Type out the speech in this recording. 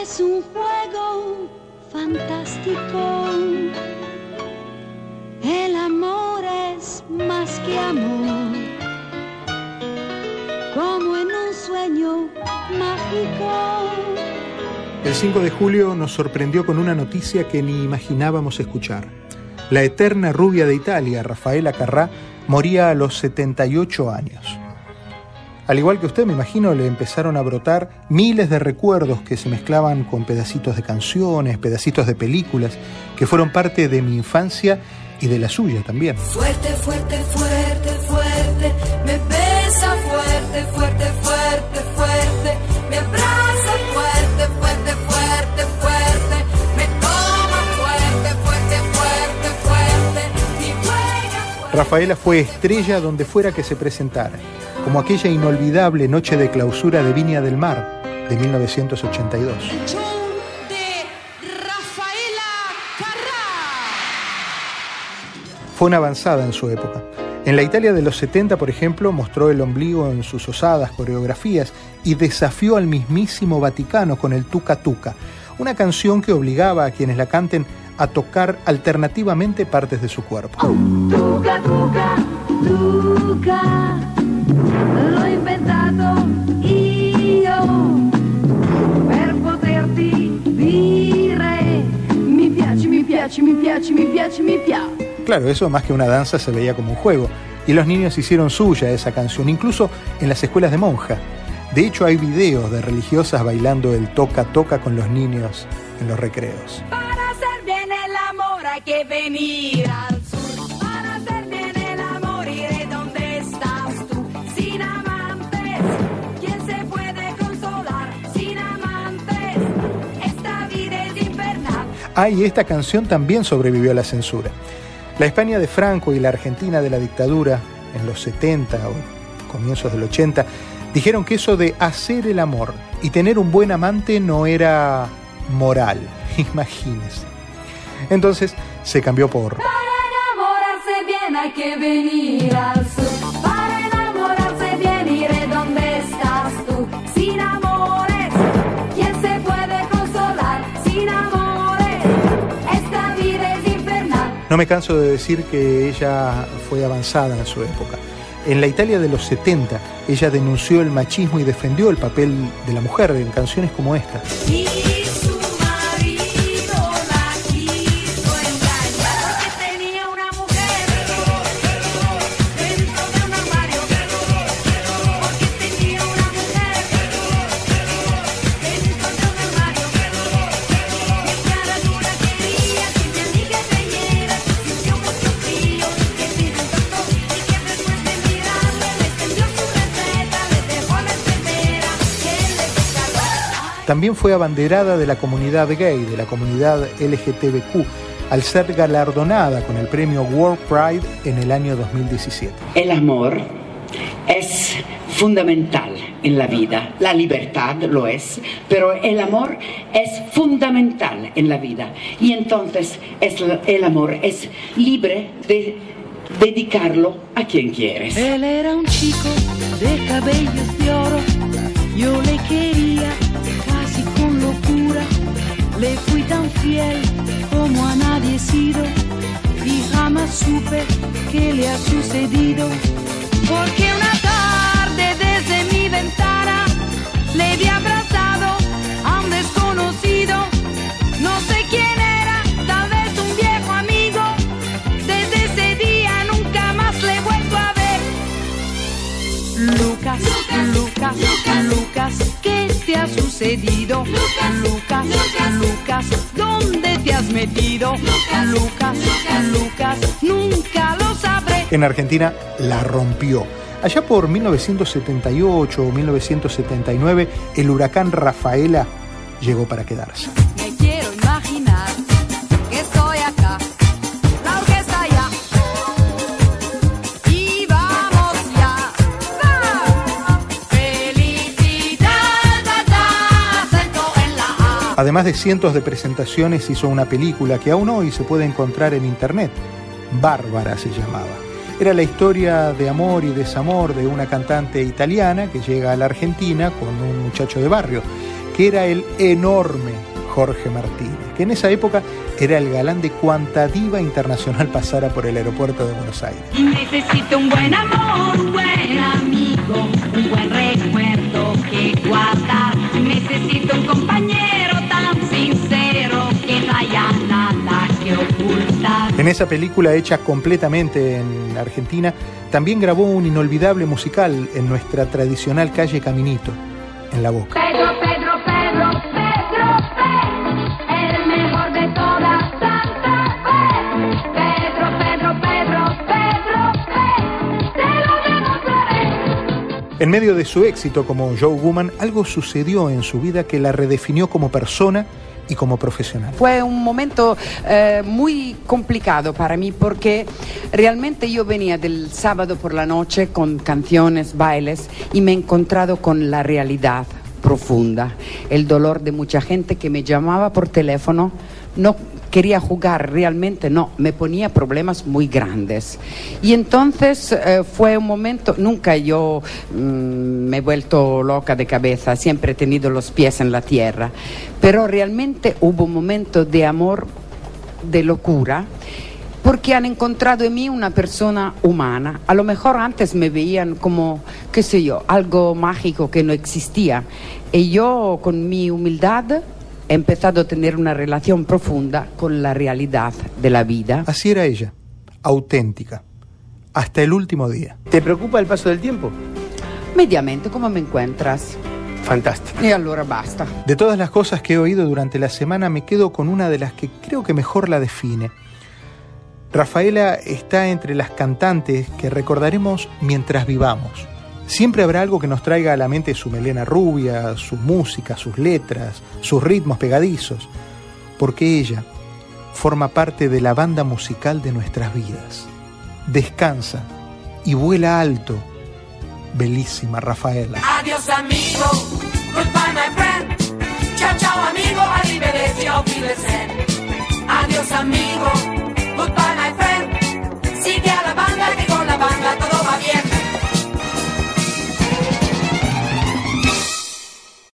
Es un juego fantástico. El amor es más que amor, como en un sueño mágico. El 5 de julio nos sorprendió con una noticia que ni imaginábamos escuchar. La eterna rubia de Italia, Rafaela Carrà, moría a los 78 años. Al igual que usted, me imagino, le empezaron a brotar miles de recuerdos que se mezclaban con pedacitos de canciones, pedacitos de películas, que fueron parte de mi infancia y de la suya también. Fuerte, fuerte, fuerte, fuerte, me besa fuerte, fuerte, fuerte, fuerte, me abraza fuerte, fuerte, fuerte, fuerte, me toma fuerte, fuerte, fuerte, fuerte, fuerte. Rafaela fue estrella donde fuera que se presentara, como aquella inolvidable noche de clausura de Viña del Mar de 1982. Show de Rafaela Carrà. Fue una avanzada en su época. En la Italia de los 70, por ejemplo, mostró el ombligo en sus osadas coreografías y desafió al mismísimo Vaticano con el Tuca Tuca, una canción que obligaba a quienes la canten a tocar alternativamente partes de su cuerpo. Tuca, tuca, tuca, l'ho inventato io per poterti dire mi piace, mi piace, mi piace, mi piace, mi piace. Claro, eso más que una danza se veía como un juego, y los niños hicieron suya esa canción, incluso en las escuelas de monja. De hecho, hay videos de religiosas bailando el toca toca con los niños en los recreos. Para hacer bien el amor hay que venir al Ah, y esta canción también sobrevivió a la censura. La España de Franco y la Argentina de la dictadura en los 70 o comienzos del 80 dijeron que eso de hacer el amor y tener un buen amante no era moral, imagínese. Entonces se cambió por Para enamorarse bien hay que venir al sur. No me canso de decir que ella fue avanzada en su época. En la Italia de los 70, ella denunció el machismo y defendió el papel de la mujer en canciones como esta. También fue abanderada de la comunidad gay, de la comunidad LGTBQ, al ser galardonada con el premio World Pride en el año 2017. El amor es fundamental en la vida, la libertad lo es, pero el amor es fundamental en la vida y entonces es, el amor es libre de dedicarlo a quien quieres. Él era un chico de cabellos de oro, yo le quería le fui tan fiel como a nadie he sido y jamás supe qué le ha sucedido, porque una tarde desde mi ventana le vi abrazado a un desconocido, no sé quién era, tal vez un viejo amigo. Desde ese día nunca más le he vuelto a ver. En Argentina la rompió. Allá por 1978 o 1979, el huracán Rafaela llegó para quedarse. Además de cientos de presentaciones, hizo una película que aún hoy se puede encontrar en internet. Bárbara se llamaba. Era la historia de amor y desamor de una cantante italiana que llega a la Argentina con un muchacho de barrio, que era el enorme Jorge Martínez, que en esa época era el galán de cuanta diva internacional pasara por el aeropuerto de Buenos Aires. Necesito un buen amor, un buen amigo, un buen recuerdo que guardar. Necesito un compañero En esa película hecha completamente en Argentina, también grabó un inolvidable musical en nuestra tradicional calle Caminito, en La Boca. Pedro, Pedro, Pedro, Pedro, Pedro, el mejor de toda Santa Fe. Pedro, Pedro, Pedro, Pedro, Pedro, te lo demostraré. En medio de su éxito como Joe Woman, algo sucedió en su vida que la redefinió como persona y como profesional. Fue un momento eh, muy complicado para mí porque realmente yo venía del sábado por la noche con canciones, bailes y me he encontrado con la realidad profunda, el dolor de mucha gente que me llamaba por teléfono, no quería jugar realmente, no, me ponía problemas muy grandes. Y entonces eh, fue un momento, nunca yo mm, me he vuelto loca de cabeza, siempre he tenido los pies en la tierra, pero realmente hubo un momento de amor, de locura, porque han encontrado en mí una persona humana. A lo mejor antes me veían como, qué sé yo, algo mágico que no existía. Y yo, con mi humildad, he empezado a tener una relación profunda con la realidad de la vida. Así era ella, auténtica, hasta el último día. ¿Te preocupa el paso del tiempo? Mediamente, ¿cómo me encuentras? Fantástico. Y allora basta. De todas las cosas que he oído durante la semana, me quedo con una de las que creo que mejor la define. Rafaela está entre las cantantes que recordaremos mientras vivamos. Siempre habrá algo que nos traiga a la mente su melena rubia, su música, sus letras, sus ritmos pegadizos, porque ella forma parte de la banda musical de nuestras vidas. Descansa y vuela alto, bellísima Rafaela. Adiós amigo, goodbye my friend. Ciao ciao amigo. Adiós amigo,